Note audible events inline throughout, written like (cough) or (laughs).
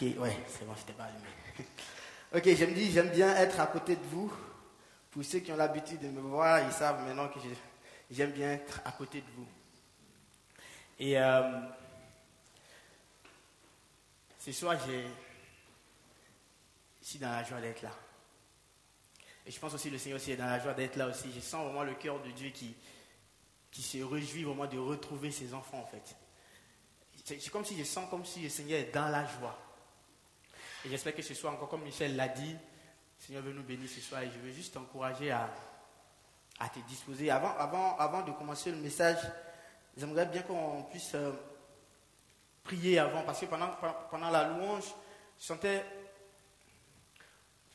Ok, ouais, c'est bon, je pas allumé. (laughs) ok, j'aime dis, j'aime bien être à côté de vous. Pour ceux qui ont l'habitude de me voir, ils savent maintenant que j'aime bien être à côté de vous. Et euh, ce soir, je suis dans la joie d'être là. Et je pense aussi que le Seigneur aussi est dans la joie d'être là aussi. Je sens vraiment le cœur de Dieu qui, qui se réjouit vraiment de retrouver ses enfants en fait. C'est comme si je sens comme si le Seigneur est dans la joie. Et j'espère que ce soir, encore comme Michel l'a dit, le Seigneur veut nous bénir ce soir. Et je veux juste t'encourager à, à, te disposer. Avant, avant, avant de commencer le message, j'aimerais bien qu'on puisse euh, prier avant. Parce que pendant, pendant la louange, je sentais.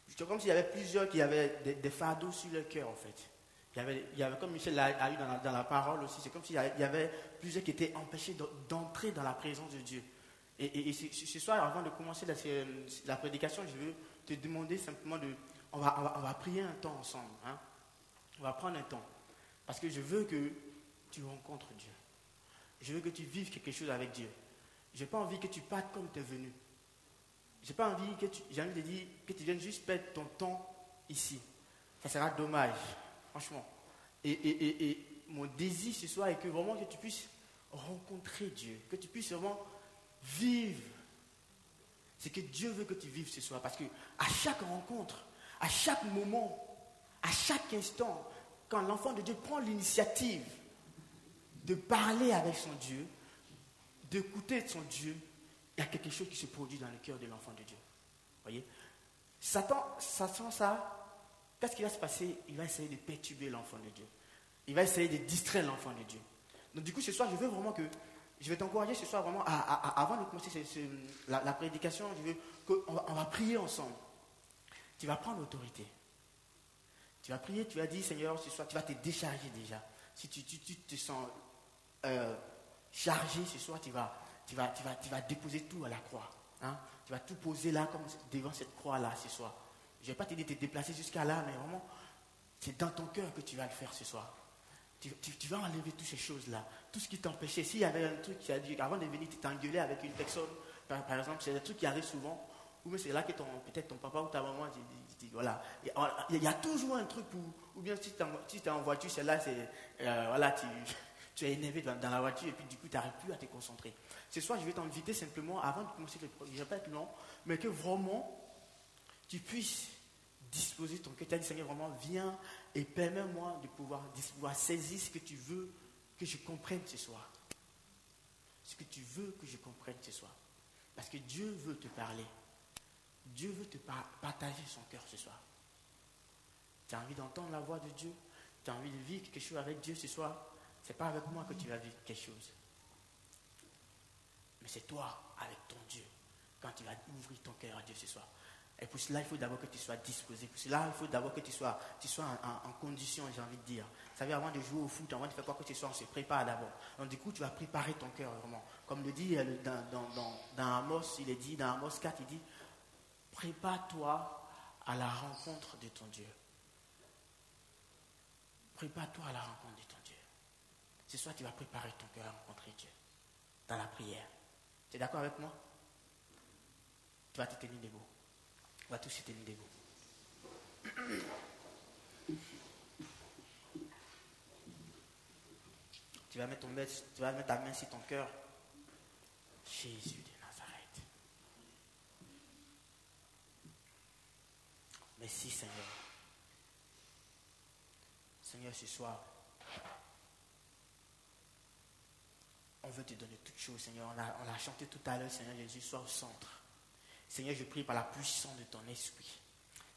C'était comme s'il y avait plusieurs qui avaient des, fardeaux sur leur cœur, en fait. Il y, avait, il y avait, comme Michel l'a eu dans la, dans la parole aussi, c'est comme s'il y avait plusieurs qui étaient empêchés d'entrer dans la présence de Dieu. Et, ce soir, avant de commencer la, prédication, je veux te demander simplement de... On va, on va, prier un temps ensemble. Hein. On va prendre un temps. Parce que je veux que tu rencontres Dieu. Je veux que tu vives quelque chose avec Dieu. Je n'ai pas envie que tu partes comme tu es venu. Je n'ai pas envie que tu... J'ai envie de dire que tu viennes juste perdre ton temps ici. Ça sera dommage, franchement. Et, et mon désir ce soir est que vraiment que tu puisses rencontrer Dieu. Que tu puisses vraiment Vive. C'est que Dieu veut que tu vives ce soir. Parce que à chaque rencontre, à chaque moment, à chaque instant, quand l'enfant de Dieu prend l'initiative de parler avec son Dieu, d'écouter son Dieu, il y a quelque chose qui se produit dans le cœur de l'enfant de Dieu. Voyez? Satan, Satan, ça, qu'est-ce qui va se passer? Il va essayer de perturber l'enfant de Dieu. Il va essayer de distraire l'enfant de Dieu. Donc du coup, ce soir, je veux vraiment que je vais t'encourager ce soir vraiment, avant de commencer la, prédication, je veux qu'on va, on prier ensemble. Tu vas prendre l'autorité. Tu vas prier, tu vas dire, Seigneur, ce soir, tu vas te décharger déjà. Si tu, te sens euh, chargé ce soir, tu vas, tu, vas, tu, vas, tu vas déposer tout à la croix. Hein. Tu vas tout poser là, comme devant cette croix-là ce soir. Je ne vais pas te dire de te déplacer jusqu'à là, mais vraiment, c'est dans ton cœur que tu vas le faire ce soir. Tu, vas enlever toutes ces choses-là. Tout ce qui t'empêchait. S'il y avait un truc qui a dit, avant de venir, tu t'engueulais avec une personne, par, exemple, c'est un truc qui arrive souvent, ou c'est là que peut-être ton papa ou ta maman dit, voilà. Il y, a toujours un truc ou bien si tu es en voiture, c'est là, c'est, euh, voilà, tu, tu es énervé dans, la voiture et puis du coup, tu n'arrives plus à te concentrer. Ce soir, je vais t'inviter simplement, avant de commencer le projet, je vais pas être long, mais que vraiment, tu puisses disposer ton cœur. Tu as dit, Seigneur, vraiment, viens et permets-moi de pouvoir, saisir ce que tu veux que je comprenne ce soir. Ce que tu veux que je comprenne ce soir. Parce que Dieu veut te parler. Dieu veut te partager son cœur ce soir. Tu as envie d'entendre la voix de Dieu? Tu as envie de vivre quelque chose avec Dieu ce soir? Ce n'est pas avec moi que tu vas vivre quelque chose. Mais c'est toi avec ton Dieu quand tu vas ouvrir ton cœur à Dieu ce soir. Et pour cela, il faut d'abord que tu sois disposé. Pour cela, il faut d'abord que tu sois, tu sois en, condition, j'ai envie de dire. Vous savez, avant de jouer au foot, avant de faire quoi que ce soit, on se prépare d'abord. Donc, du coup, tu vas préparer ton cœur vraiment. Comme le dit euh, dans, dans, Amos, il est dit, dans Amos 4, il dit Prépare-toi à la rencontre de ton Dieu. Prépare-toi à la rencontre de ton Dieu. Ce soir, tu vas préparer ton cœur à rencontrer Dieu dans la prière. Tu es d'accord avec moi? Tu vas te tenir debout. On va tous se tenir debout. Tu vas, mettre ton, tu vas mettre ta main sur ton cœur. Jésus de Nazareth. Merci Seigneur. Seigneur, ce soir, on veut te donner toutes choses, Seigneur. On a, on a chanté tout à l'heure, Seigneur Jésus, sois au centre. Seigneur, je prie par la puissance de ton esprit.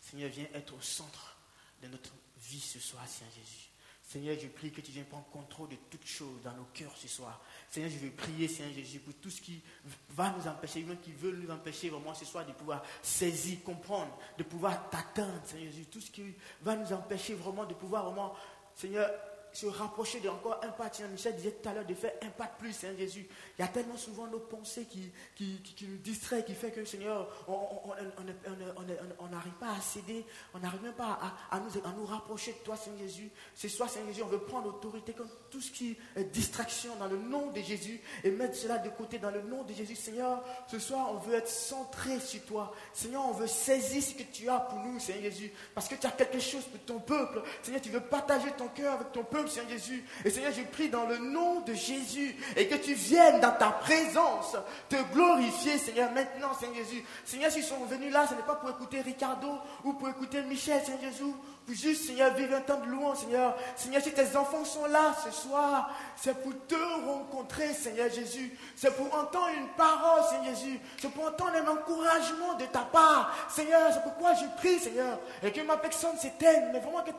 Seigneur, viens être au centre de notre vie ce soir, Seigneur Jésus. Seigneur, je prie que tu viennes prendre contrôle de toutes choses dans nos cœurs ce soir. Seigneur, je veux prier, Seigneur Jésus, pour tout ce qui va nous empêcher, même qui veut nous empêcher vraiment ce soir de pouvoir saisir, comprendre, de pouvoir t'atteindre, Seigneur Jésus. Tout ce qui va nous empêcher vraiment de pouvoir vraiment, Seigneur, se rapprocher de encore un pas. Michel disait tout à l'heure de faire un pas de plus, Seigneur Jésus. Il y a tellement souvent nos pensées qui, qui, qui, nous distraient, qui fait que, Seigneur, on n'arrive pas à céder, on n'arrive même pas à, nous, à nous rapprocher de toi, Seigneur Jésus. Ce soir, Seigneur Jésus, on veut prendre l'autorité comme tout ce qui est distraction dans le nom de Jésus et mettre cela de côté dans le nom de Jésus. Seigneur, ce soir, on veut être centré sur toi. Seigneur, on veut saisir ce que tu as pour nous, Seigneur Jésus, parce que tu as quelque chose pour ton peuple. Seigneur, tu veux partager ton cœur avec ton peuple, Seigneur Jésus. Et Seigneur, je prie dans le nom de Jésus et que tu viennes dans ta présence te glorifier, Seigneur, maintenant, Seigneur Jésus. Seigneur, s'ils sont venus là, ce n'est pas pour écouter Ricardo ou pour écouter Michel, Seigneur Jésus, pour juste, Seigneur, vivre un temps de louange, Seigneur. Seigneur, si tes enfants sont là ce soir, c'est pour te rencontrer, Seigneur Jésus. C'est pour entendre une parole, Seigneur Jésus. C'est pour entendre un encouragement de ta part. Seigneur, c'est pourquoi je prie, Seigneur, et que ma personne s'éteigne, mais vraiment que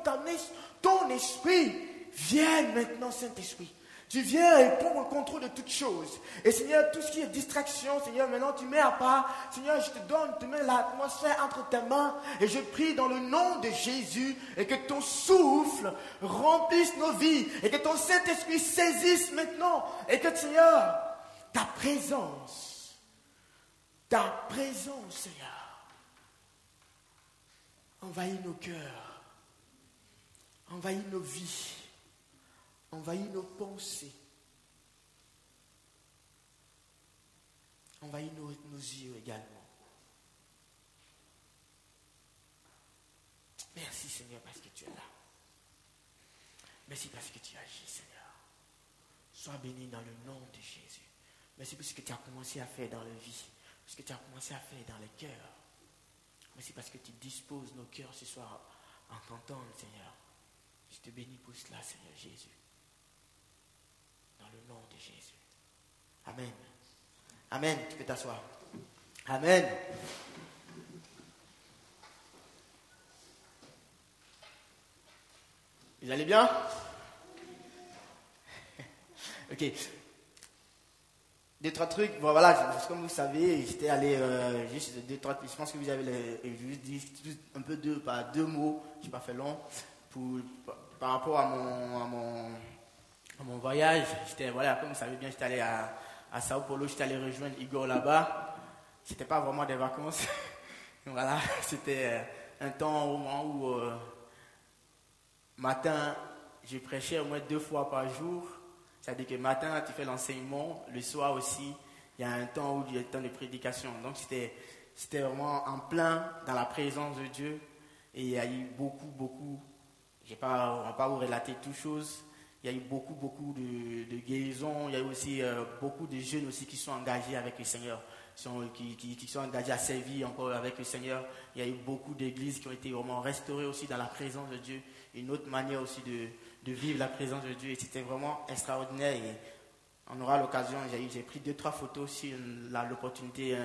ton esprit vienne maintenant, Saint-Esprit. Tu viens et prends le contrôle de toutes choses. Et Seigneur, tout ce qui est distraction, Seigneur, maintenant tu mets à part. Seigneur, je te donne, tu mets l'atmosphère entre tes mains. Et je prie dans le nom de Jésus et que ton souffle remplisse nos vies. Et que ton Saint-Esprit saisisse maintenant. Et que Seigneur, ta présence, ta présence, Seigneur, envahit nos cœurs, envahit nos vies envahit nos pensées, envahit nos, yeux également. Merci Seigneur parce que tu es là. Merci parce que tu agis Seigneur. Sois béni dans le nom de Jésus. Merci pour ce que tu as commencé à faire dans la vie, ce que tu as commencé à faire dans les cœurs. Merci parce que tu disposes nos cœurs ce soir en t'entendant Seigneur. Je te bénis pour cela Seigneur Jésus le nom de Jésus. Amen. Amen. Tu peux t'asseoir. Amen. Vous allez bien? (laughs) Ok. Deux, trois trucs. Bon, voilà, comme vous savez, j'étais allé euh, juste deux, trois Je pense que vous avez juste dit un peu deux, pas deux mots, je n'ai pas fait long, pour, par rapport à mon, à mon mon voyage, j'étais, voilà, comme vous savez bien, j'étais allé à, à Sao Paulo, j'étais allé rejoindre Igor là-bas. C'était pas vraiment des vacances. (laughs) voilà, c'était euh, un temps où, euh, matin, je prêchais au moins deux fois par jour. C'est-à-dire que matin, tu fais l'enseignement, le soir aussi, il y a un temps où il y a un temps de prédication. Donc c'était, c'était vraiment en plein dans la présence de Dieu. Et il y a eu beaucoup, beaucoup, je ne vais pas, pas vous relater toutes choses, il y a eu beaucoup, beaucoup de, guérisons. Il y a eu aussi euh, beaucoup de jeunes aussi qui sont engagés avec le Seigneur, qui, sont engagés à servir encore avec le Seigneur. Il y a eu beaucoup d'églises qui ont été vraiment restaurées aussi dans la présence de Dieu. Une autre manière aussi de, vivre la présence de Dieu. Et c'était vraiment extraordinaire. Et on aura l'occasion, j'ai pris deux, trois photos si l'opportunité,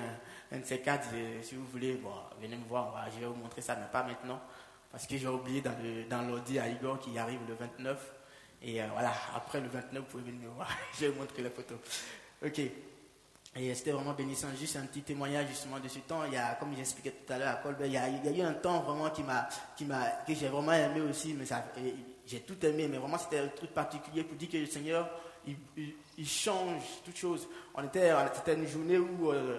un, de ces quatre, si vous voulez, venez me voir, je vais vous montrer ça, mais pas maintenant. Parce que j'ai oublié dans l'ordi à Igor qui arrive le 29. Et euh, voilà, après le 29, vous pouvez venir me voir. (laughs) je vais vous montrer la photo. Ok. Et c'était vraiment bénissant. Juste un petit témoignage justement de ce temps. Il y a, comme j'expliquais tout à l'heure à Colbert, il y, a, eu un temps vraiment qui m'a, qui m'a, que j'ai vraiment aimé aussi. Mais j'ai tout aimé, mais vraiment c'était un truc particulier pour dire que le Seigneur, il, il, change toutes choses. On était, c'était une journée où euh,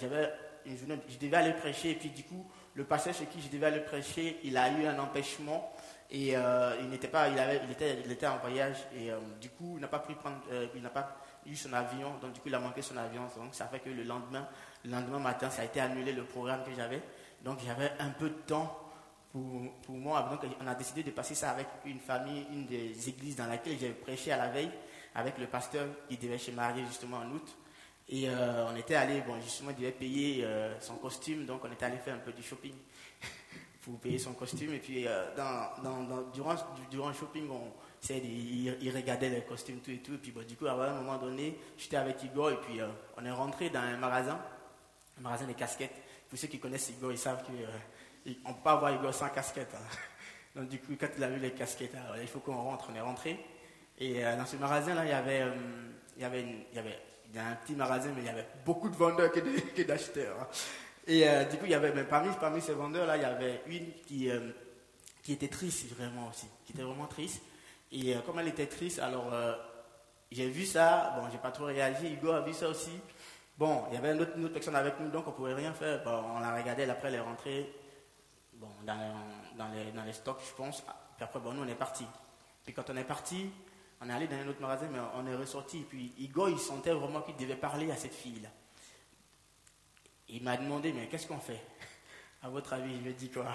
j'avais une journée, je devais aller prêcher et puis du coup, le pasteur chez qui je devais aller prêcher, il a eu un empêchement et euh, il n'était pas, il, était, en voyage et euh, du coup, il n'a pas pu prendre, euh, il n'a pas eu son avion, donc du coup, il a manqué son avion. Donc ça fait que le lendemain, le lendemain matin, ça a été annulé le programme que j'avais. Donc j'avais un peu de temps pour, moi. Donc on a décidé de passer ça avec une famille, une des églises dans laquelle j'avais prêché à la veille, avec le pasteur qui devait se marier justement en août. Et on était allé, bon, justement, il devait payer son costume, donc on était allé faire un peu du shopping (laughs) pour payer son costume. Et puis, euh, dans, durant, durant le shopping, on, il, il, regardait les costumes, tout et tout. Et puis, du coup, à un moment donné, j'étais avec Igor et puis euh, on est rentré dans un magasin, un magasin de casquettes. Pour ceux qui connaissent Igor, ils savent qu'on euh, ne peut pas avoir Igor sans casquette. Hein. (laughs) Donc, du coup, quand il a vu les casquettes, il faut qu'on rentre, on est rentré. Et dans ce magasin-là, il y avait, il y avait un petit magasin, mais il y avait beaucoup de vendeurs que d'acheteurs. Hein. Et euh, du coup, il y avait, mais parmi, parmi ces vendeurs-là, il y avait une qui, euh, qui était triste vraiment aussi, qui était vraiment triste. Et comme elle était triste, alors j'ai vu ça, bon, j'ai pas trop réagi, Hugo a vu ça aussi. Bon, il y avait une autre, personne avec nous, donc on pouvait rien faire. on l'a regardé, après elle est rentrée bon, dans, dans, les, dans, les, stocks, je pense. Puis après, bon, nous, on est parti. Puis quand on est parti, on est allé dans un autre magasin, mais on est ressorti. Puis Hugo, il sentait vraiment qu'il devait parler à cette fille-là. Il m'a demandé, mais qu'est-ce qu'on fait? À votre avis, lui ai dit quoi?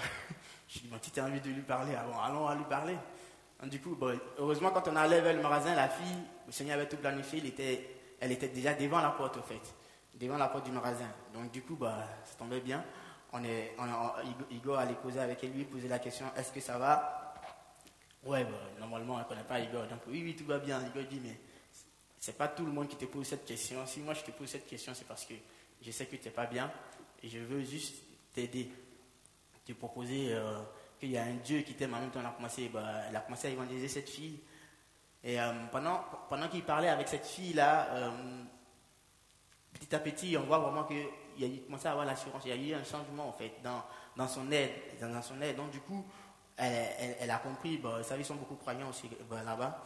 Je lui ai dit, bon, tu as envie de lui parler, ah allons à lui parler. du coup, bon, heureusement, quand on allait vers le magasin, la fille, le Seigneur avait tout planifié, était, elle était déjà devant la porte, au fait devant la porte du magasin. Donc du coup, bah, ça tombait bien. On est, Igor allait poser avec lui, poser la question, est-ce que ça va? Ouais, bah, normalement, ne connaît pas Igor. Donc oui, oui, tout va bien. Igor dit, mais c'est pas tout le monde qui te pose cette question. Si moi je te pose cette question, c'est parce que je sais que tu n'es pas bien et je veux juste t'aider, te proposer euh, qu'il y a un Dieu qui t'aime. En même temps, on a commencé, bah, elle a commencé à évangéliser cette fille. Et euh, pendant, pendant qu'il parlait avec cette fille-là, euh, petit à petit, on voit vraiment qu'il a commencé à avoir l'assurance. Il y a eu un changement, en fait, dans, dans son aide. Dans, son aide. Donc, du coup, elle, a compris. Bon, ça, ils sont beaucoup croyants aussi là-bas.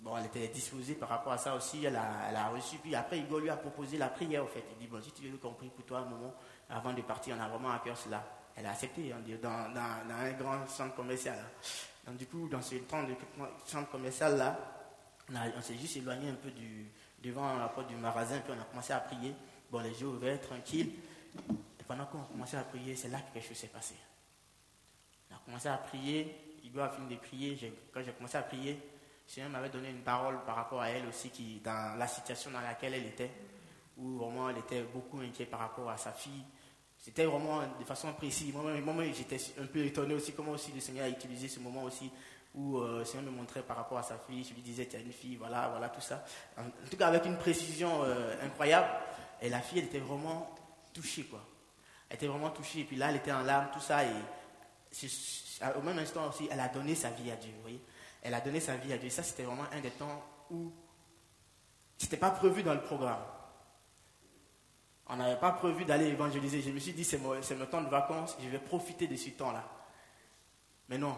Bon, elle était disposée par rapport à ça aussi. Elle a, reçu. Puis après, Hugo lui a proposé la prière, en fait. Il dit, bon, si tu veux compris pour toi, un moment, avant de partir, on a vraiment à cœur cela. Elle a accepté hein, dans, un grand centre commercial. Donc, du coup, dans ce centre commercial là, on, s'est juste éloigné un peu devant la porte du magasin, puis on a commencé à prier. Bon, les yeux ouverts, tranquilles. Et pendant qu'on a commencé à prier, c'est là que quelque chose s'est passé. Commencé à prier, Igor a fini de prier. Quand j'ai commencé à prier, le Seigneur m'avait donné une parole par rapport à elle aussi, dans la situation dans laquelle elle était, où vraiment elle était beaucoup inquiète par rapport à sa fille. C'était vraiment de façon précise. Moi-même, j'étais un peu étonné aussi comment aussi le Seigneur a utilisé ce moment aussi où euh, le Seigneur me montrait par rapport à sa fille, je lui disais, tu as une fille, voilà, voilà, tout ça. En, tout cas, avec une précision euh, incroyable. Et la fille, elle était vraiment touchée, quoi. Elle était vraiment touchée. Et puis là, elle était en larmes, tout ça. Et au même instant aussi, elle a donné sa vie à Dieu, vous voyez. Elle a donné sa vie à Dieu. Ça, c'était vraiment un des temps où c'était pas prévu dans le programme. On n'avait pas prévu d'aller évangéliser. Je me suis dit, c'est mon, mon temps de vacances, je vais profiter de ce temps-là. Mais non,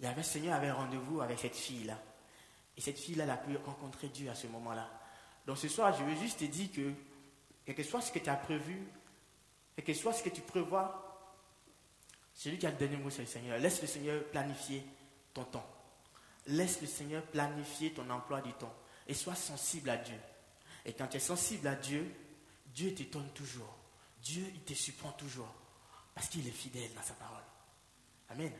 le Seigneur avait rendez-vous avec cette fille-là. Et cette fille-là, elle a pu rencontrer Dieu à ce moment-là. Donc ce soir, je veux juste te dire que, quel que soit ce que tu as prévu, quel que soit ce que tu prévois, celui qui a le dernier mot, c'est le Seigneur. Laisse le Seigneur planifier ton temps. Laisse le Seigneur planifier ton emploi du temps. Et sois sensible à Dieu. Et quand tu es sensible à Dieu, Dieu t'étonne toujours. Dieu, il te surprend toujours. Parce qu'il est fidèle dans sa parole. Amen.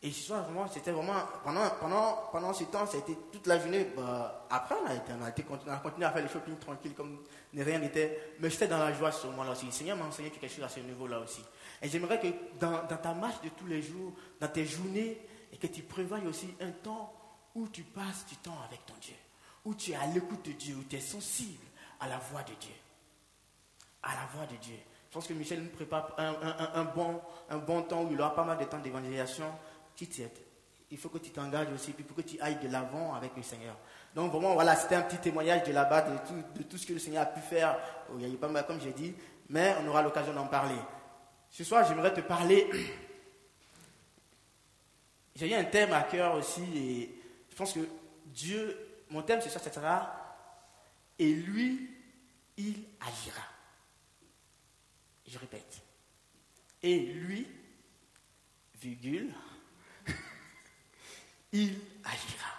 Et vraiment, c'était vraiment, pendant, pendant, pendant ce temps, ça a été toute la journée. Bah, après, on a, été, on, a continué à faire les shopping tranquille, comme rien n'était. Mais j'étais dans la joie ce moment-là aussi. Le Seigneur m'a enseigné quelque chose à ce niveau-là aussi. Et j'aimerais que dans, ta marche de tous les jours, dans tes journées, et que tu prévoies aussi un temps où tu passes du temps avec ton Dieu, où tu es à l'écoute de Dieu, où tu es sensible à la voix de Dieu. À la voix de Dieu. Je pense que Michel nous prépare un, un, bon, un bon temps où il aura pas mal de temps d'évangélisation il faut que tu t'engages aussi, puis pour que tu ailles de l'avant avec le Seigneur. Donc vraiment, voilà, c'était un petit témoignage de là-bas, de tout, de tout ce que le Seigneur a pu faire. Il y a eu pas mal, comme j'ai dit, mais on aura l'occasion d'en parler. Ce soir, j'aimerais te parler. (clears throat) J'ai eu un thème à cœur aussi, et je pense que Dieu, mon thème ce soir, ce sera Et lui, il agira. Je répète. Et lui, virgule, il agira.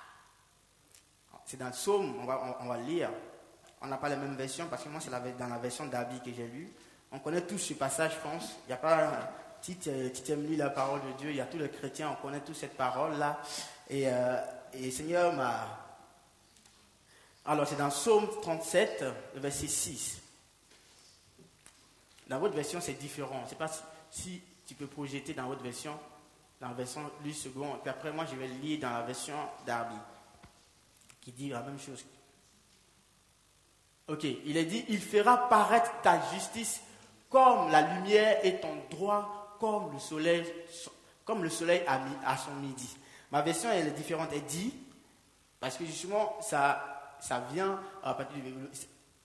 C'est dans le psaume, on va, on, va lire. On n'a pas la même version parce que moi, c'est dans la version d'Abi que j'ai lu. On connaît tous ce passage, je pense. Il n'y a pas. Si tu aimes lire la parole de Dieu, il y a tous les chrétiens, on connaît tous cette parole-là. Et, euh, et Seigneur m'a. Alors, c'est dans Psaume 37, verset 6. Dans votre version, c'est différent. Je ne sais pas si, si, tu peux projeter dans votre version la version lui second. Et puis après, moi, je vais lire dans la version d'Arby, qui dit la même chose. Ok, il est dit, il fera paraître ta justice comme la lumière et ton droit comme le soleil, comme le soleil à, son midi. Ma version, elle est différente. Elle dit, parce que justement, ça, ça vient à partir du...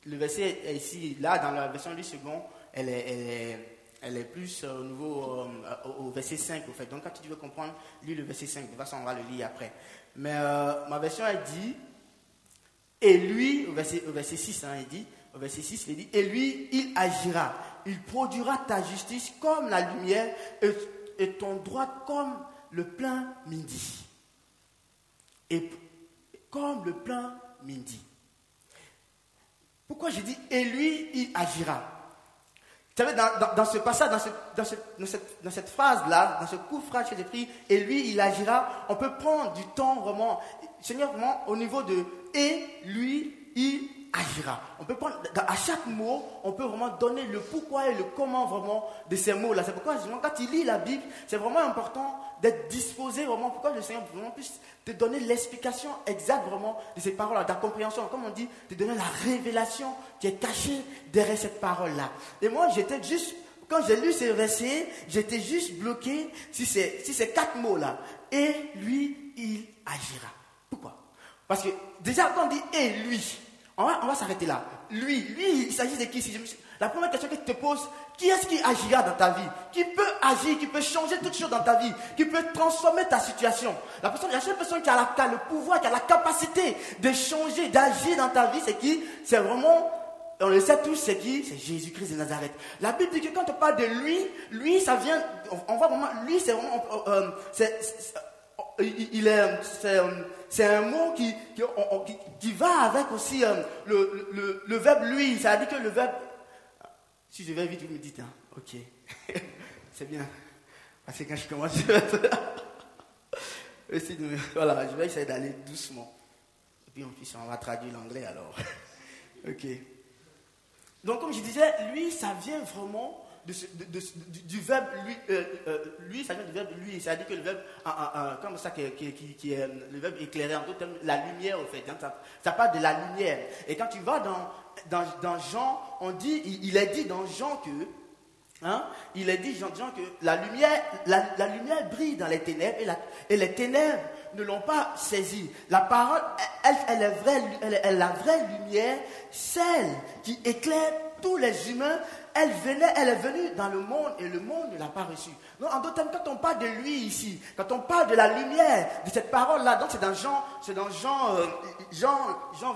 Le verset est ici, là, dans la version du second, elle est, elle est elle est plus au niveau, au verset 5, au fait. Donc, quand tu veux comprendre, lis le verset 5. De toute façon, on va le lire après. Mais ma version, elle dit, et lui, au verset, au verset 6, hein, il dit, au verset 6, il dit, et lui, il agira. Il produira ta justice comme la lumière et, et ton droit comme le plein midi. Et comme le plein midi. Pourquoi j'ai dit et lui, il agira Vous savez, dans, ce passage, dans, cette, dans cette phrase-là, dans ce coup de que j'ai pris, et lui, il agira, on peut prendre du temps vraiment, Seigneur, vraiment, au niveau de et lui, il agira. On peut prendre, à chaque mot, on peut vraiment donner le pourquoi et le comment vraiment de ces mots-là. C'est pourquoi, quand tu lis la Bible, c'est vraiment important d'être disposé vraiment, pourquoi le Seigneur vraiment puisse te donner l'explication exacte vraiment de ces paroles-là, ta compréhension, comme on dit, te donner la révélation qui est cachée derrière cette parole-là. Et moi, j'étais juste, quand j'ai lu ces versets, j'étais juste bloqué si c'est si ces quatre mots-là. Et lui, il agira. Pourquoi? Parce que déjà, quand on dit et lui, on va, s'arrêter là. Lui, lui, il s'agit de qui La première question que tu te poses, qui est-ce qui agira dans ta vie Qui peut agir, qui peut changer toutes choses dans ta vie Qui peut transformer ta situation? La, personne, la seule personne qui a, la, le pouvoir, qui a la capacité de changer, d'agir dans ta vie, c'est qui? C'est vraiment, on le sait tous, c'est qui? C'est Jésus-Christ de Nazareth. La Bible dit que quand on parle de lui, lui, ça vient, on voit vraiment, lui, c'est vraiment, euh, c'est, il est, c'est un mot qui, qui, va avec aussi euh, le, le, le, verbe lui. Ça veut dire que le verbe. Si je vais vite, vous me dites, hein, ok. (laughs) c'est bien. Parce que quand je commence, (laughs) voilà, je vais essayer d'aller doucement. Et puis en plus, on va traduire l'anglais alors. (laughs) ok. Donc, comme je disais, lui, ça vient vraiment du, verbe lui, euh, euh, lui, ça vient du verbe lui, c'est-à-dire que le verbe, comme ça, qui, qui, est le verbe éclairé, en d'autres termes, la lumière, au fait. Hein, ça, ça, parle de la lumière. Et quand tu vas dans, dans, dans Jean, on dit, il, est dit dans Jean que, hein, il est dit Jean, Jean que la lumière, la, la, lumière brille dans les ténèbres et, la, et les ténèbres ne l'ont pas saisi. La parole, elle, elle, est vraie, elle, elle, la vraie lumière, celle qui éclaire tous les humains elle venait, elle est venue dans le monde et le monde ne l'a pas reçue. Donc, en d'autres termes, quand on parle de lui ici, quand on parle de la lumière, de cette parole-là, donc c'est dans Jean, c'est dans Jean, euh, Jean, Jean,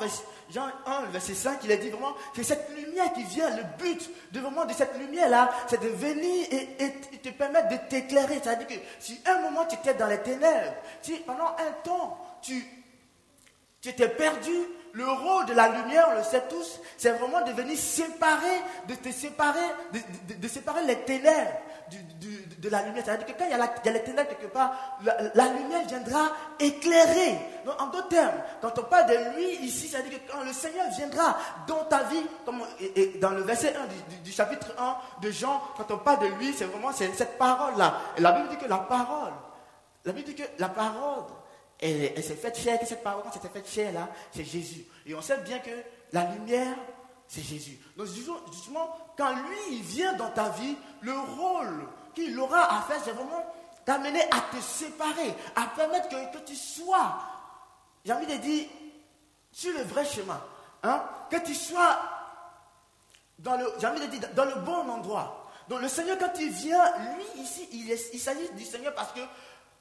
Jean 1, verset 5, il a dit vraiment, c'est cette lumière qui vient, le but de vraiment de cette lumière-là, c'est de venir et, te permettre de t'éclairer. C'est-à-dire que si un moment tu étais dans les ténèbres, si pendant un temps tu, tu étais perdu, le rôle de la lumière, on le sait tous, c'est vraiment de venir séparer, de te séparer, de, séparer les ténèbres de la lumière. C'est-à-dire que quand il y, a les ténèbres quelque part, la, lumière viendra éclairer. Donc, en d'autres termes, quand on parle de lui ici, c'est-à-dire que quand le Seigneur viendra dans ta vie, dans le verset 1 du, chapitre 1 de Jean, quand on parle de lui, c'est vraiment cette parole-là. La Bible dit que la parole, la Bible dit que la parole elle, s'est faite chair, que cette parole, quand s'est faite chair là, c'est Jésus. Et on sait bien que la lumière, c'est Jésus. Donc justement, quand lui, il vient dans ta vie, le rôle qu'il aura à faire, c'est vraiment t'amener à te séparer, à permettre que, tu sois, j'ai envie de dire, sur le vrai chemin. Hein, que tu sois dans le, j'ai envie de dire, dans le bon endroit. Donc le Seigneur, quand il vient, lui ici, il s'agit du Seigneur parce que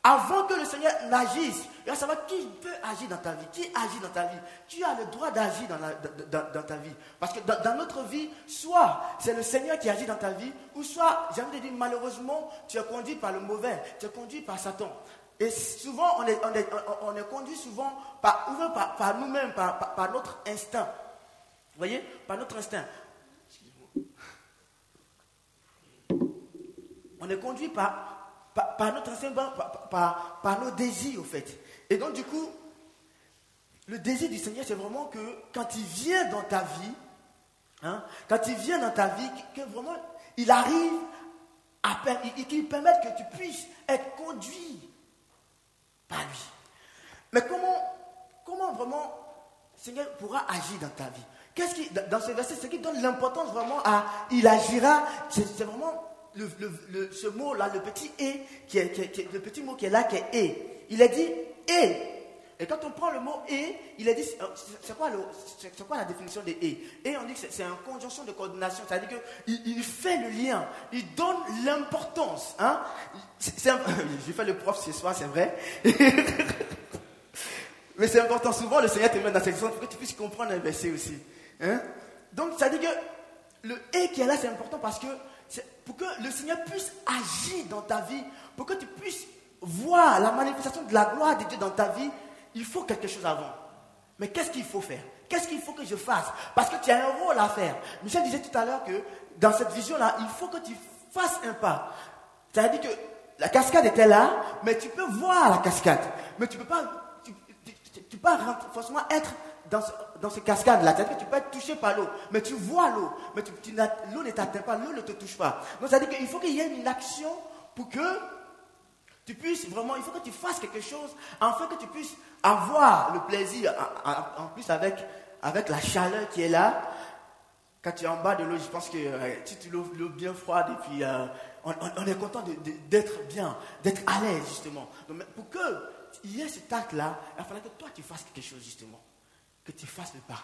avant que le Seigneur n'agisse, il va savoir qui peut agir dans ta vie, qui agit dans ta vie? Tu as le droit d'agir dans, ta vie. Parce que dans, notre vie, soit c'est le Seigneur qui agit dans ta vie, ou soit, j'ai envie de dire, malheureusement, tu es conduit par le mauvais, tu es conduit par Satan. Et souvent, on est, on est, conduit souvent par, par, nous-mêmes, par, par, notre instinct. Vous voyez? Par notre instinct. On est conduit par, par, notre enseignement, par, par, nos désirs, au fait. Et donc, du coup, le désir du Seigneur, c'est vraiment que quand il vient dans ta vie, hein, quand il vient dans ta vie, que vraiment, il arrive à qu'il permette que tu puisses être conduit par lui. Mais comment, comment vraiment le Seigneur pourra agir dans ta vie? Qu'est-ce qui, dans ce verset, ce qui donne l'importance vraiment à il agira, c'est vraiment le, ce mot-là, le petit et, qui est, le petit mot qui est là, qui est et. Il a dit et. Et quand on prend le mot et, il a dit, euh, c'est quoi, quoi, la définition de et Et on dit que c'est une conjonction de coordination, c'est-à-dire qu'il il fait le lien, il donne l'importance. Hein? (laughs) J'ai fait le prof ce soir, c'est vrai. (laughs) Mais c'est important, souvent le Seigneur te met dans cette situation pour que tu puisses comprendre un verset aussi. Hein? Donc, ça dit que le et qui est là, c'est important parce que pour que le Seigneur puisse agir dans ta vie, pour que tu puisses voir la manifestation de la gloire de Dieu dans ta vie, il faut quelque chose avant. Mais qu'est-ce qu'il faut faire? Qu'est-ce qu'il faut que je fasse? Parce que tu as un rôle à faire. Michel disait tout à l'heure que dans cette vision-là, il faut que tu fasses un pas. C'est-à-dire que la cascade était là, mais tu peux voir la cascade. Mais tu ne peux pas, tu, tu, peux forcément être dans, dans ces cascades-là. C'est-à-dire que tu peux être touché par l'eau, mais tu vois l'eau. Mais l'eau ne t'atteint pas, l'eau ne te touche pas. Donc, c'est-à-dire qu'il faut qu'il y ait une action pour que tu puisses vraiment, il faut que tu fasses quelque chose afin que tu puisses avoir le plaisir, en, plus avec, avec la chaleur qui est là. Quand tu es en bas de l'eau, je pense que euh, tu l'eau bien froide et puis euh, on, est content d'être bien, d'être à l'aise justement. Donc, pour qu'il y ait cet acte-là, il va falloir que toi tu fasses quelque chose justement, que tu fasses le pas,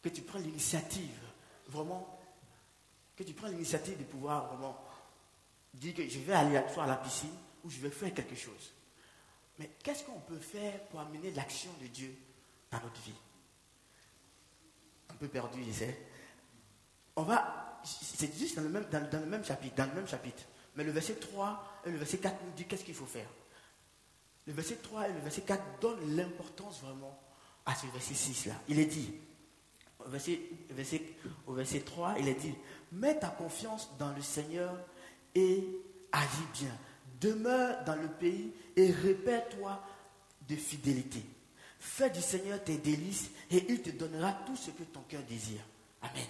que tu prennes l'initiative, vraiment, que tu prennes l'initiative de pouvoir vraiment dire que je vais aller soit à la piscine, ou je vais faire quelque chose. Mais qu'est-ce qu'on peut faire pour amener l'action de Dieu dans notre vie? Un peu perdu, je sais. On va, c'est juste dans le, même, dans, le même chapitre, dans le même chapitre. Mais le verset 3 et le verset 4 nous dit qu'est-ce qu'il faut faire. Le verset 3 et le verset 4 donnent l'importance vraiment à ce verset 6-là. Il est dit, au verset, verset 3, il est dit, mets ta confiance dans le Seigneur et agis bien. Demeure dans le pays et répète-toi de fidélité. Fais du Seigneur tes délices et il te donnera tout ce que ton cœur désire. Amen.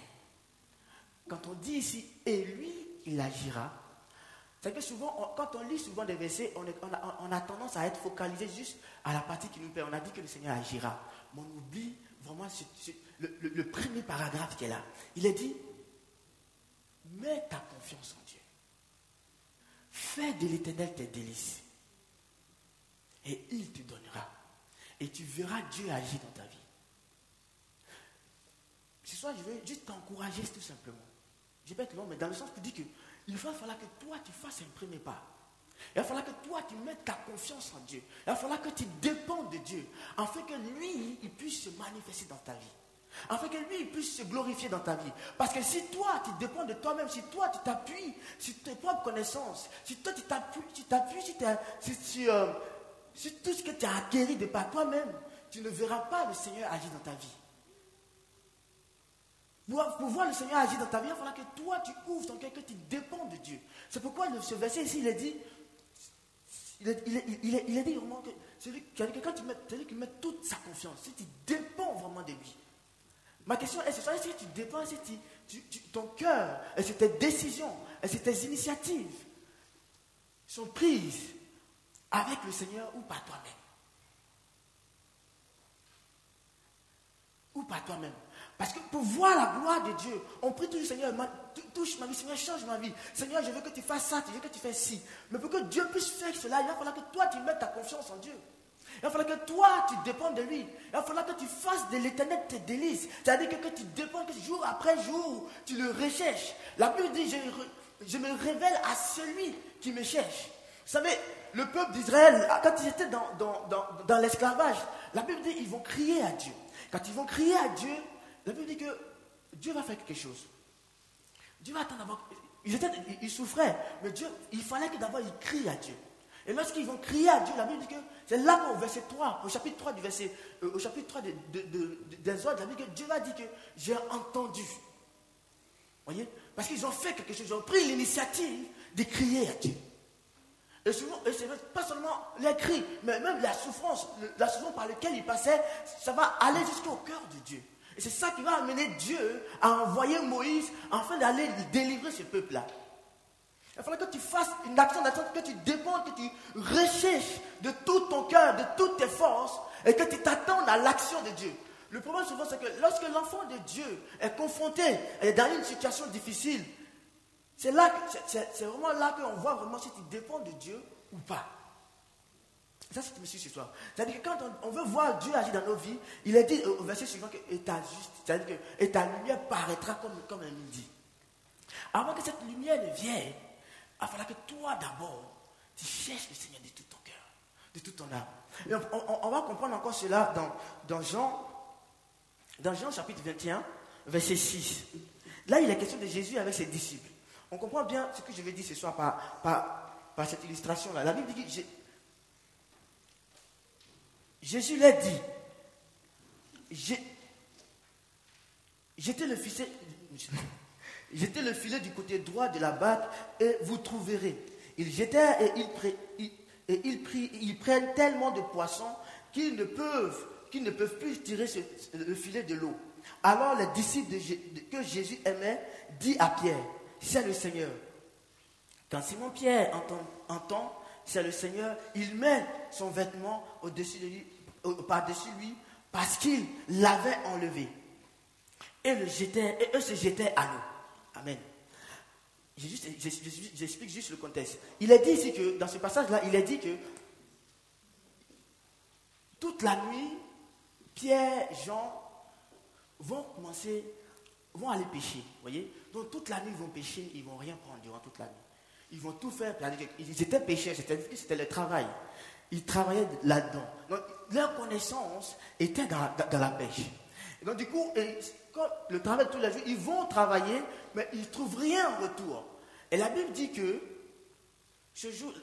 Quand on dit ici, et lui, il agira, c'est que souvent, quand on lit souvent des versets, on, a, tendance à être focalisé juste à la partie qui nous plaît. On a dit que le Seigneur agira. On oublie vraiment le premier paragraphe qui est là. Il est dit, mets ta confiance en Dieu. Fais de l'éternel tes délices. Et il te donnera. Et tu verras Dieu agir dans ta vie. Ce soir, je veux juste t'encourager tout simplement. Je vais être long, mais dans le sens où tu dis qu'il va falloir que toi, tu fasses un premier pas. Il va falloir que toi, tu mettes ta confiance en Dieu. Il va falloir que tu dépendes de Dieu, afin que lui, il puisse se manifester dans ta vie afin que lui puisse se glorifier dans ta vie. Parce que si toi, tu dépends de toi-même, si toi, tu t'appuies sur tes propres connaissances, si toi, tu t'appuies, tu t'appuies sur, euh, tout ce que tu as acquis de par toi-même, tu ne verras pas le Seigneur agir dans ta vie. Pour, voir le Seigneur agir dans ta vie, il faudra que toi, tu ouvres ton cœur, que tu dépends de Dieu. C'est pourquoi ce verset ici, il est dit, il est, il dit vraiment que celui, quelqu'un qui met, toute sa confiance, si tu dépends vraiment de lui, Ma question est, si tu dépends, si ton cœur, et c'est tes décisions, et tes initiatives sont prises avec le Seigneur ou par toi-même. Ou par toi-même. Parce que pour voir la gloire de Dieu, on prie toujours, Seigneur, touche ma vie, Seigneur, change ma vie. Seigneur, je veux que tu fasses ça, je veux que tu fasses ci. Mais pour que Dieu puisse faire cela, il va falloir que toi, tu mettes ta confiance en Dieu. Il va falloir que toi, tu dépends de lui. Il va falloir que tu fasses de l'éternel tes délices. C'est-à-dire que, tu dépends, que jour après jour, tu le recherches. La Bible dit, je, me révèle à celui qui me cherche. Vous savez, le peuple d'Israël, quand ils étaient dans, dans, l'esclavage, la Bible dit, ils vont crier à Dieu. Quand ils vont crier à Dieu, la Bible dit que Dieu va faire quelque chose. Dieu va attendre Ils, ils souffraient, mais Dieu, il fallait que d'abord ils crient à Dieu. Et lorsqu'ils vont crier à Dieu, la Bible dit que c'est là qu'au verset 3, au chapitre 3 du verset, euh, au chapitre 3 de, des ordres, la Bible dit que Dieu va dire que j'ai entendu. Voyez? Parce qu'ils ont fait quelque chose, ils ont pris l'initiative de crier à Dieu. Et souvent, et c'est pas seulement les cris, mais même la souffrance, la souffrance par laquelle ils passaient, ça va aller jusqu'au cœur de Dieu. Et c'est ça qui va amener Dieu à envoyer Moïse afin d'aller délivrer ce peuple-là. Il falloir que tu fasses une action d'action, que tu dépendes, que tu recherches de tout ton cœur, de toutes tes forces, et que tu t'attendes à l'action de Dieu. Le problème souvent, c'est que lorsque l'enfant de Dieu est confronté, est dans une situation difficile, c'est c'est vraiment là qu'on voit vraiment si tu dépends de Dieu ou pas. Ça, c'est me ce soir. C'est-à-dire que quand on, veut voir Dieu agir dans nos vies, il est dit au verset suivant que et ta, et lumière paraîtra comme, comme un midi. Avant que cette lumière ne vienne, il falloir que toi d'abord, tu cherches le Seigneur de tout ton cœur, de toute ton âme. on, va comprendre encore cela dans, dans, Jean, dans Jean chapitre 21, verset 6. Là, il est question de Jésus avec ses disciples. On comprend bien ce que je vais dire ce soir par, par, par cette illustration-là. La Bible dit que Jésus l'a dit. (laughs) J'étais le filet, du côté droit de la barque et vous trouverez. Ils jetaient et ils, ils, prennent tellement de poissons qu'ils ne peuvent, plus tirer le filet de l'eau. Alors les disciples que Jésus aimait dit à Pierre, c'est le Seigneur. Quand Simon Pierre entend c'est le Seigneur, il met son vêtement au-dessus de lui par-dessus lui parce qu'il l'avait enlevé. Et, le et eux se jetaient à l'eau. Amen. J'explique juste le contexte. Il est dit ici que, dans ce passage-là, il est dit que toute la nuit, Pierre, Jean vont commencer, vont aller pêcher. Voyez Donc toute la nuit, ils vont pêcher, ils ne vont rien prendre durant toute la nuit. Ils vont tout faire. Ils étaient pêcheurs, c'était le travail. Ils travaillaient là-dedans. Donc, leur connaissance était dans, la pêche. donc, du coup, quand le travail tous les jours, ils vont travailler, mais ils ne trouvent rien en retour. Et la Bible dit que, ce jour,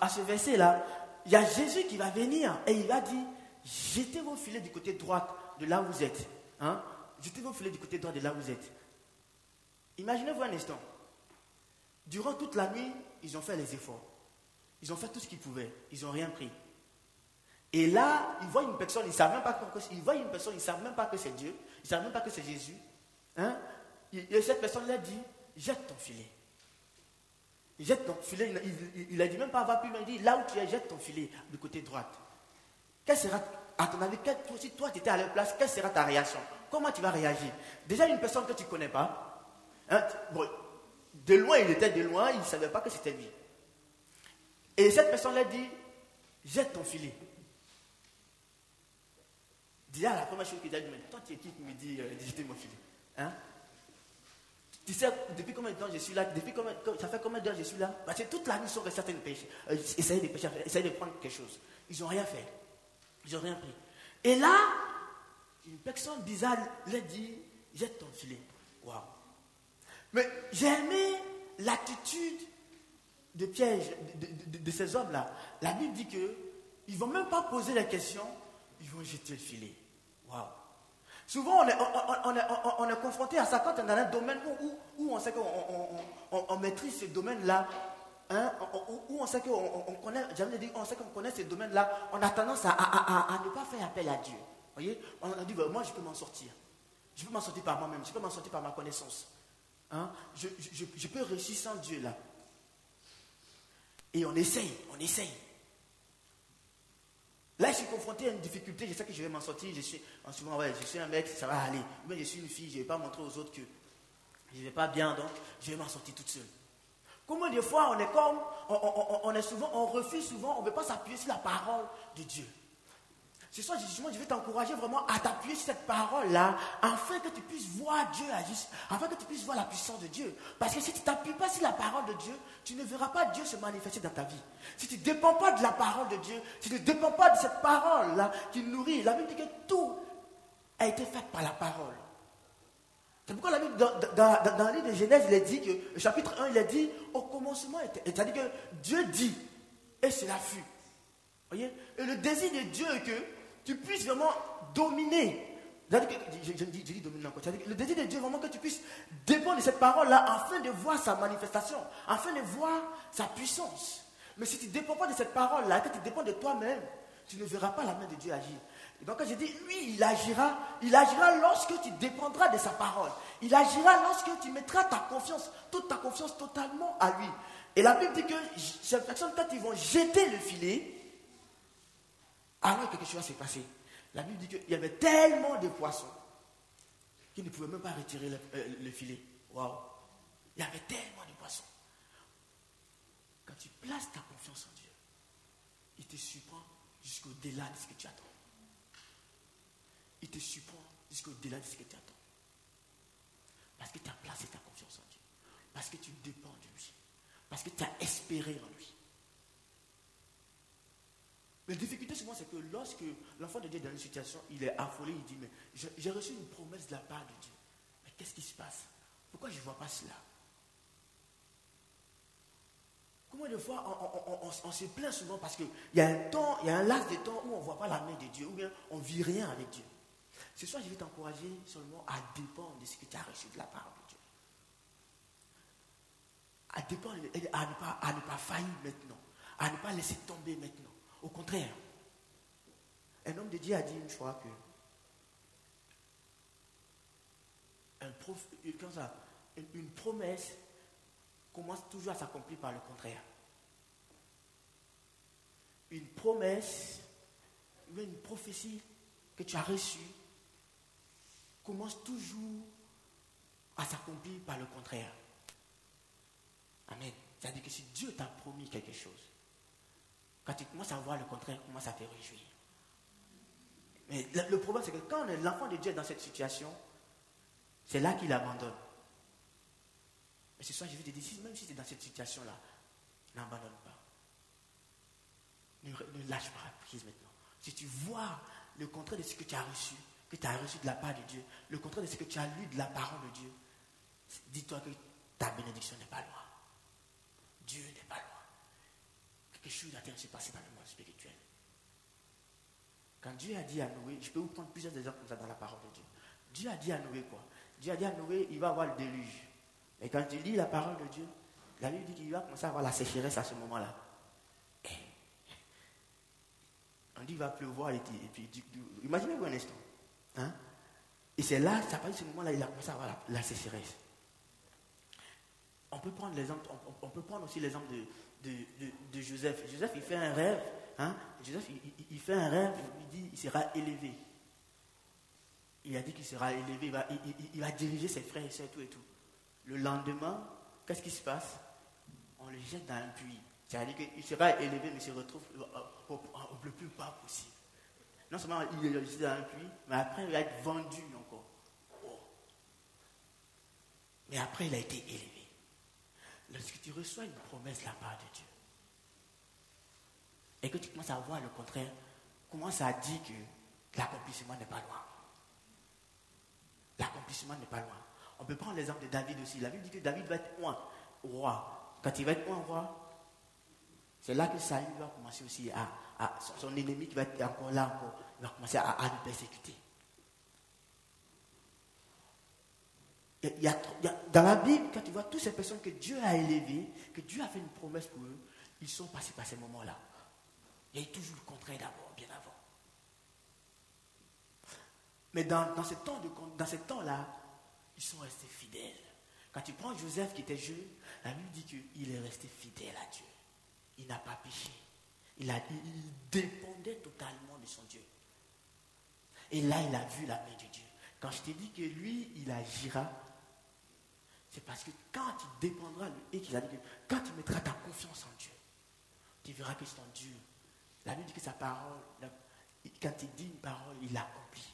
à ce verset-là, il y a Jésus qui va venir et il va dire Jetez vos filets du côté droit de là où vous êtes. Hein? Jetez vos filets du côté droit de là où vous êtes. Imaginez-vous un instant. Durant toute la nuit, ils ont fait les efforts. Ils ont fait tout ce qu'ils pouvaient. Ils n'ont rien pris. Et là, ils voient une personne, ils ne savent même pas que, ils voient une personne, ils savent même pas que c'est Dieu, ils ne savent même pas que c'est Jésus. Hein? Et cette personne leur dit, jette ton filet. Jette ton filet. Il, a dit même pas va plus, il dit, là où tu es, jette ton filet du côté droit. Quelle sera, à ton avis, si toi tu étais à leur place, quelle sera ta réaction? Comment tu vas réagir? Déjà, une personne que tu ne connais pas, hein, de loin, il était de loin, il ne savait pas que c'était lui. Et cette personne leur dit, jette ton filet. Déjà, la première chose qu'il a dit, mais toi, tu es qui qui me dit euh, jeter mon filet hein? Tu sais, depuis combien de temps je suis là? Depuis combien, Ça fait combien d'heures je suis là? Parce que toute la nuit, ils sont restés certaines pêches. Euh, essayer de pêcher, essayer de prendre quelque chose. Ils n'ont rien fait. Ils n'ont rien pris. Et là, une personne bizarre leur dit Jette ton filet. Waouh. Mais j'ai aimé l'attitude de piège de, ces hommes-là. La Bible dit qu'ils ne vont même pas poser la question, ils vont jeter le filet. Souvent, on est, on, est, confronté à ça quand on est dans un domaine où, où, on sait qu'on maîtrise ce domaine-là, hein, où, on sait qu'on connaît, dit, on sait qu'on connaît ce domaine-là, on a tendance à, à, ne pas faire appel à Dieu. voyez On a dit, ben, moi, je peux m'en sortir. Je peux m'en sortir par moi-même, je peux m'en sortir par ma connaissance. Hein? Je, je, je, peux réussir sans Dieu là. Et on essaye, on essaye. Là, je suis confronté à une difficulté, je sais que je vais m'en sortir. Je suis, souvent, ouais, je suis un mec, ça va aller. Mais je suis une fille, je ne vais pas montrer aux autres que je ne vais pas bien, donc je vais m'en sortir toute seule. Comment des fois on est comme, on, est souvent, on refuse souvent, on ne veut pas s'appuyer sur la parole de Dieu. Ce soir, justement, je vais t'encourager vraiment à t'appuyer sur cette parole-là, afin que tu puisses voir Dieu agir, afin que tu puisses voir la puissance de Dieu. Parce que si tu ne t'appuies pas sur la parole de Dieu, tu ne verras pas Dieu se manifester dans ta vie. Si tu ne dépends pas de la parole de Dieu, si tu ne dépends pas de cette parole-là qui nourrit, la Bible dit que tout a été fait par la parole. C'est pourquoi la Bible, dans, dans, le livre de Genèse, il est dit que, chapitre 1, il est dit, au commencement, c'est-à-dire que Dieu dit, et cela fut. Voyez? Et le désir de Dieu est que tu puisses vraiment dominer. je, dis, dominer encore. Le désir de Dieu, vraiment que tu puisses dépendre de cette parole-là afin de voir sa manifestation, afin de voir sa puissance. Mais si tu ne dépends pas de cette parole-là, que tu dépends de toi-même, tu ne verras pas la main de Dieu agir. Donc, quand je dis, lui, il agira, il agira lorsque tu dépendras de sa parole. Il agira lorsque tu mettras ta confiance, toute ta confiance totalement à lui. Et la Bible dit que ces personnes, quand ils vont jeter le filet, alors quelque chose s'est passé. La Bible dit qu'il y avait tellement de poissons qu'ils ne pouvaient même pas retirer le, euh, filet. Waouh! Il y avait tellement de poissons. Quand tu places ta confiance en Dieu, il te surprend jusqu'au-delà de ce que tu attends. Il te supporte jusqu'au-delà de ce que tu attends. Parce que tu as placé ta confiance en Dieu. Parce que tu dépends de lui. Parce que tu as espéré en lui. La difficulté souvent, c'est que lorsque l'enfant de Dieu est dans une situation, il est affolé, il dit, mais j'ai reçu une promesse de la part de Dieu. Mais qu'est-ce qui se passe? Pourquoi je ne vois pas cela? Combien de fois on, se plaint souvent parce qu'il y a un temps, il y a un laps de temps où on ne voit pas la main de Dieu, ou bien on ne vit rien avec Dieu. Ce soir, je vais t'encourager seulement à dépendre de ce que tu as reçu de la part de Dieu. À dépendre, à ne pas, à ne pas faillir maintenant, à ne pas laisser tomber maintenant. Au contraire, un homme de Dieu a dit une fois que prof, une promesse commence toujours à s'accomplir par le contraire. Une promesse, une prophétie que tu as reçue commence toujours à s'accomplir par le contraire. Amen. C'est-à-dire que si Dieu t'a promis quelque chose, quand tu commences à voir le contraire, commence à te réjouir. Mais le, problème, c'est que quand l'enfant de Dieu est dans cette situation, c'est là qu'il abandonne. Mais ce soir, je vais te dire, même si tu es dans cette situation-là, n'abandonne pas. Ne, ne, lâche pas prise maintenant. Si tu vois le contraire de ce que tu as reçu, que tu as reçu de la part de Dieu, le contraire de ce que tu as lu de la parole de Dieu, dis-toi que ta bénédiction n'est pas loin. Dieu n'est pas loin. Quelque chose a été se passer dans le monde spirituel. Quand Dieu a dit à Noé, je peux vous prendre plusieurs exemples comme ça dans la parole de Dieu. Dieu a dit à Noé quoi? Dieu a dit à Noé, il va avoir le déluge. Et quand tu lis la parole de Dieu, la Bible dit qu'il va commencer à avoir la sécheresse à ce moment-là. On dit qu'il va pleuvoir et puis, imaginez-vous un instant. Hein? Et c'est là, ça à ce moment-là, il a commencé à avoir la, sécheresse. On peut prendre l'exemple, on, peut prendre aussi l'exemple de, de, Joseph. Joseph, il fait un rêve. Hein? Joseph, il, fait un rêve, il dit il sera élevé. Il a dit qu'il sera élevé, il va, diriger ses frères et sœurs, tout et tout. Le lendemain, qu'est-ce qui se passe? On le jette dans un puits. C'est-à-dire qu'il sera élevé, mais il se retrouve au, le plus bas possible. Non seulement il est jeté dans un puits, mais après il va être vendu encore. Oh. Mais après il a été élevé. Lorsque tu reçois une promesse de la part de Dieu, et que tu commences à voir le contraire, commence à dire que l'accomplissement n'est pas loin. L'accomplissement n'est pas loin. On peut prendre l'exemple de David aussi. La Bible dit que David va être roi. Quand il va être roi, c'est là que Saül va commencer aussi à, son ennemi qui va être encore là encore, va commencer à, le persécuter. Dans la Bible, quand tu vois toutes ces personnes que Dieu a élevées, que Dieu a fait une promesse pour eux, ils sont passés par ces moments-là. Il y a toujours le contraire d'abord, bien avant. Mais dans, dans ce temps-là, ils sont restés fidèles. Quand tu prends Joseph qui était jeune, la Bible dit qu'il est resté fidèle à Dieu. Il n'a pas péché. Il, a, il dépendait totalement de son Dieu. Et là, il a vu la main de Dieu. Quand je t'ai dit que lui, il agira, c'est parce que quand il dépendra, et qu'il a dit quand tu mettras ta confiance en Dieu, tu verras que c'est ton Dieu. La Bible dit que sa parole, quand il dit une parole, il l'accomplit.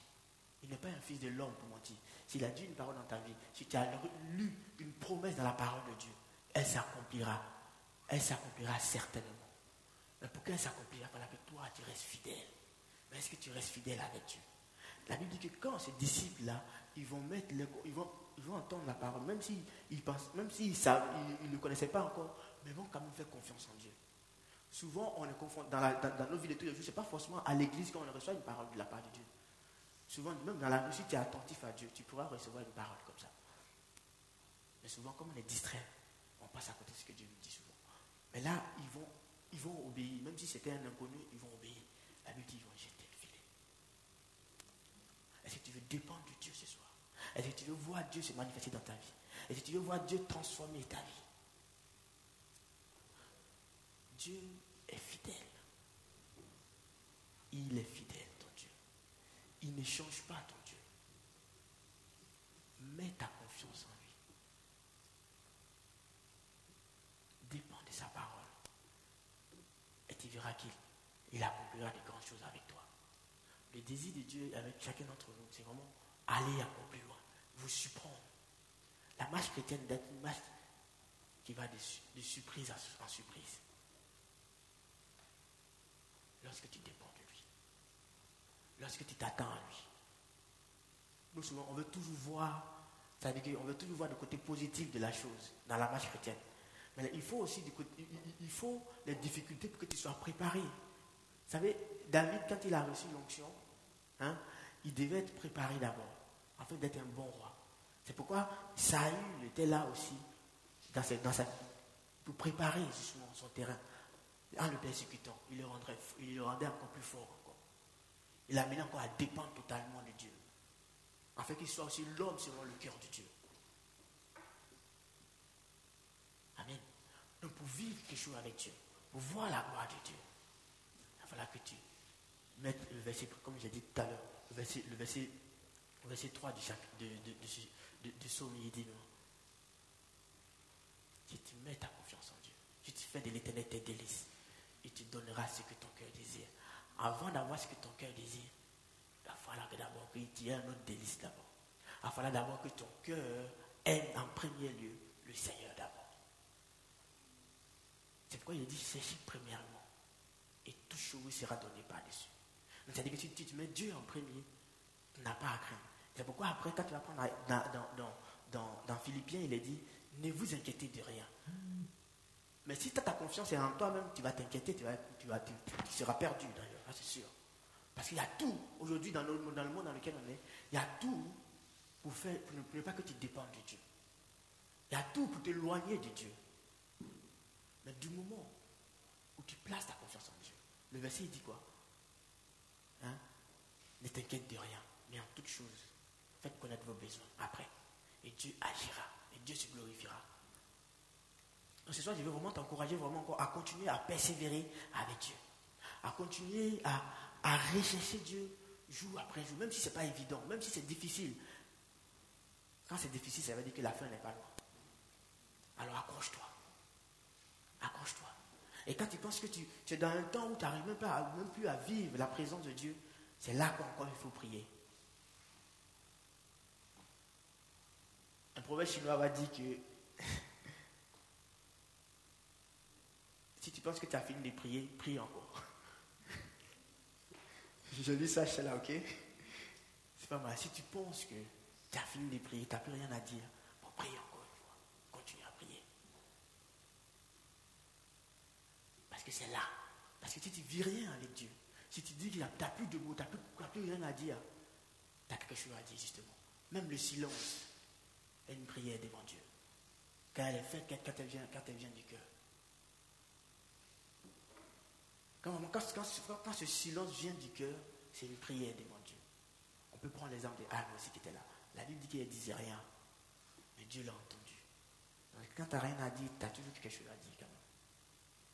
Il n'est pas un fils de l'homme pour mentir. S'il a dit une parole dans ta vie, si tu as lu une promesse dans la parole de Dieu, elle s'accomplira. Elle s'accomplira certainement. Mais pour qu'elle s'accomplira, il que toi, tu restes fidèle. Mais est-ce que tu restes fidèle avec Dieu? La Bible dit que quand ces disciples-là, ils vont mettre ils vont, ils vont entendre la parole, même s'ils pensent, même s'ils ils ne connaissaient pas encore, mais ils vont quand même faire confiance en Dieu. Souvent, on est dans, dans, nos vies de tous les jours, ce n'est pas forcément à l'église qu'on reçoit une parole de la part de Dieu. Souvent, même dans la rue, si tu es attentif à Dieu, tu pourras recevoir une parole comme ça. Mais souvent, comme on est distrait, on passe à côté de ce que Dieu nous dit souvent. Mais là, ils vont, ils vont obéir. Même si c'était un inconnu, ils vont obéir. La Bible dit ils vont jeter le filet. Est-ce que tu veux dépendre de Dieu ce soir? Est-ce que tu veux voir Dieu se manifester dans ta vie Est-ce que tu veux voir Dieu transformer ta vie Dieu est fidèle. Il est fidèle il ne change pas ton Dieu. Mets ta confiance en lui. Dépends de sa parole. Et tu verras qu'il il accomplira de grandes choses avec toi. Le désir de Dieu avec chacun d'entre nous, c'est vraiment aller encore plus loin, vous surprendre. La marche chrétienne d'être une marche qui va de, surprise en surprise. Lorsque tu dépends de lui. Lorsque tu t'attends à lui. Nous, souvent, on veut toujours voir, ça veut dire qu'on veut toujours voir le côté positif de la chose dans la marche chrétienne. Mais il faut aussi il faut les difficultés pour que tu sois préparé. Vous savez, David, quand il a reçu l'onction, hein, il devait être préparé d'abord, afin d'être un bon roi. C'est pourquoi Saül était là aussi, dans, dans sa, pour préparer justement son terrain. En le persécutant, il le, rendrait, il le rendait encore plus fort. Encore. Il l'amenait encore à dépendre totalement de Dieu. Afin qu'il soit aussi l'homme selon le cœur de Dieu. Amen. Donc pour vivre quelque chose avec Dieu, pour voir la gloire de Dieu, il va falloir que tu mettes le verset, comme j'ai dit tout à l'heure, le verset, le verset, verset 3 du, de, de, de, Somme, il dit non. Si tu mets ta confiance en Dieu, si tu fais de l'éternel tes délices, il te donnera ce que ton cœur désire. Avant d'avoir ce que ton cœur désire, il va falloir que d'abord qu'il y ait un autre délice d'abord. Il va falloir d'abord que ton cœur aime en premier lieu le Seigneur d'abord. C'est pourquoi il dit cherchez premièrement. Et toute chose sera donnée par-dessus. C'est-à-dire que si tu mets Dieu en premier, tu n'as pas à craindre. C'est pourquoi après, quand tu vas prendre dans, dans, dans, dans Philippiens, il est dit, ne vous inquiétez de rien. Mais si tu as ta confiance en toi-même, tu vas t'inquiéter, tu, vas, tu, vas, tu, seras perdu d'ailleurs, c'est sûr. Parce qu'il y a tout, aujourd'hui, dans, le, dans le monde dans lequel on est, il y a tout pour, faire, pour ne, pas que tu dépendes de Dieu. Il y a tout pour t'éloigner de Dieu. Mais du moment où tu places ta confiance en Dieu, le verset il dit quoi? Hein? Ne t'inquiète de rien, mais en toute chose, faites connaître vos besoins après. Et Dieu agira, et Dieu se glorifiera ce soir, je veux vraiment t'encourager vraiment encore à continuer à persévérer avec Dieu. À continuer à, à rechercher Dieu jour après jour, même si ce n'est pas évident, même si c'est difficile. Quand c'est difficile, ça veut dire que la fin n'est pas loin. Alors accroche-toi. Accroche-toi. Et quand tu penses que tu, es dans un temps où tu n'arrives même, même plus à vivre la présence de Dieu, c'est là qu'encore il faut prier. Proverbe chinois va dire que (laughs) Si tu penses que tu as fini de prier, prie encore. (laughs) Je dis ça, là, ok? C'est pas mal. Si tu penses que tu as fini de prier, tu n'as plus rien à dire, bon, prie encore une fois. Continue à prier. Parce que c'est là. Parce que si tu ne vis rien avec Dieu, si tu dis que tu n'as plus de mots, tu n'as plus, rien à dire, tu as quelque chose à dire justement. Même le silence une prière devant Dieu. Quand elle est faite, quand elle vient, quand elle vient du cœur. Quand, quand, ce silence vient du cœur, c'est une prière devant Dieu. On peut prendre l'exemple de Anne aussi qui était là. La Bible dit qu'elle ne disait rien, mais Dieu l'a entendu. Quand tu n'as rien à dire, tu as toujours quelque chose à dire quand même.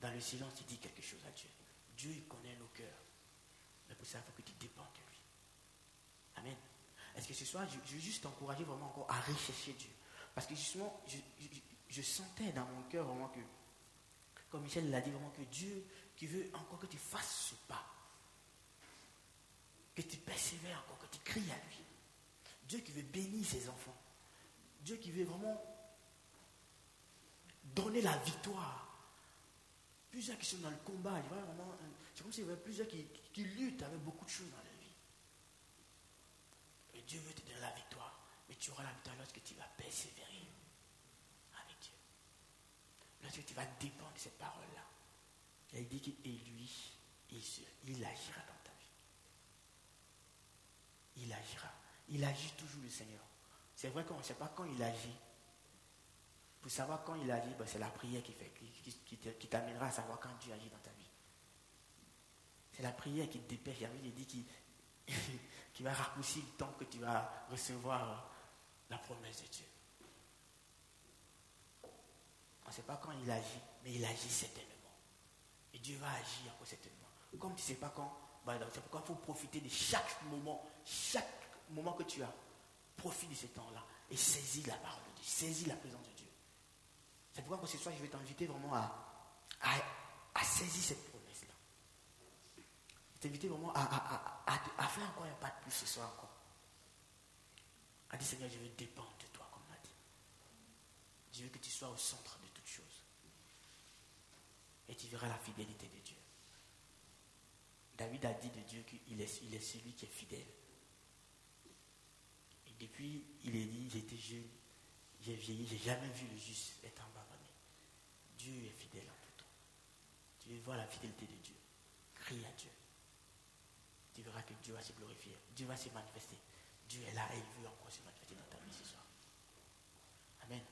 Dans le silence, tu dis quelque chose à Dieu. Dieu, il connaît nos cœurs. Mais pour ça, il faut que tu dépendes de lui. Amen. Est-ce que ce soir, je, veux juste t'encourager vraiment encore à rechercher Dieu? Parce que justement, je, sentais dans mon cœur vraiment que, comme Michel l'a dit, vraiment que Dieu qui veut encore que tu fasses ce pas. Que tu persévères encore, que tu cries à lui. Dieu qui veut bénir ses enfants. Dieu qui veut vraiment donner la victoire. Plusieurs qui sont dans le combat, c'est comme s'il y avait plusieurs qui, qui, luttent avec beaucoup de choses dans leur Dieu veut te donner la victoire. Mais tu auras la victoire lorsque tu vas persévérer avec Dieu. Lorsque tu vas dépendre de cette parole-là. Il dit qu'il lui, il, il agira dans ta vie. Il agira. Il agit toujours le Seigneur. C'est vrai qu'on ne sait pas quand il agit. Pour savoir quand il agit, ben, c'est la prière qui, fait, qui, t'amènera à savoir quand Dieu agit dans ta vie. C'est la prière qui te dépêche. Il dit qu'il (laughs) va raccourcir le temps que tu vas recevoir la promesse de Dieu. On ne sait pas quand il agit, mais il agit certainement. Et Dieu va agir encore certainement. Comme tu ne sais pas quand, bah, c'est pourquoi il faut profiter de chaque moment, chaque moment que tu as. Profite de ce temps-là et saisis la parole de Dieu, saisis la présence de Dieu. C'est pourquoi ce soir, je vais t'inviter vraiment à, à, saisir cette. T'inviter vraiment à, faire encore un pas de plus ce soir encore. A dit Seigneur, je veux dépendre de toi, comme on a dit. Je veux que tu sois au centre de toutes choses. Et tu verras la fidélité de Dieu. David a dit de Dieu qu'il est, il est celui qui est fidèle. Et depuis, il est dit, j'étais jeune, j'ai vieilli, j'ai jamais vu le juste être abandonné. Dieu est fidèle en tout temps. Tu veux voir la fidélité de Dieu. Crie à Dieu. Tu verras que Dieu va se glorifier. Dieu va se manifester. Dieu est là et il veut encore se manifester dans ta vie ce soir. Amen.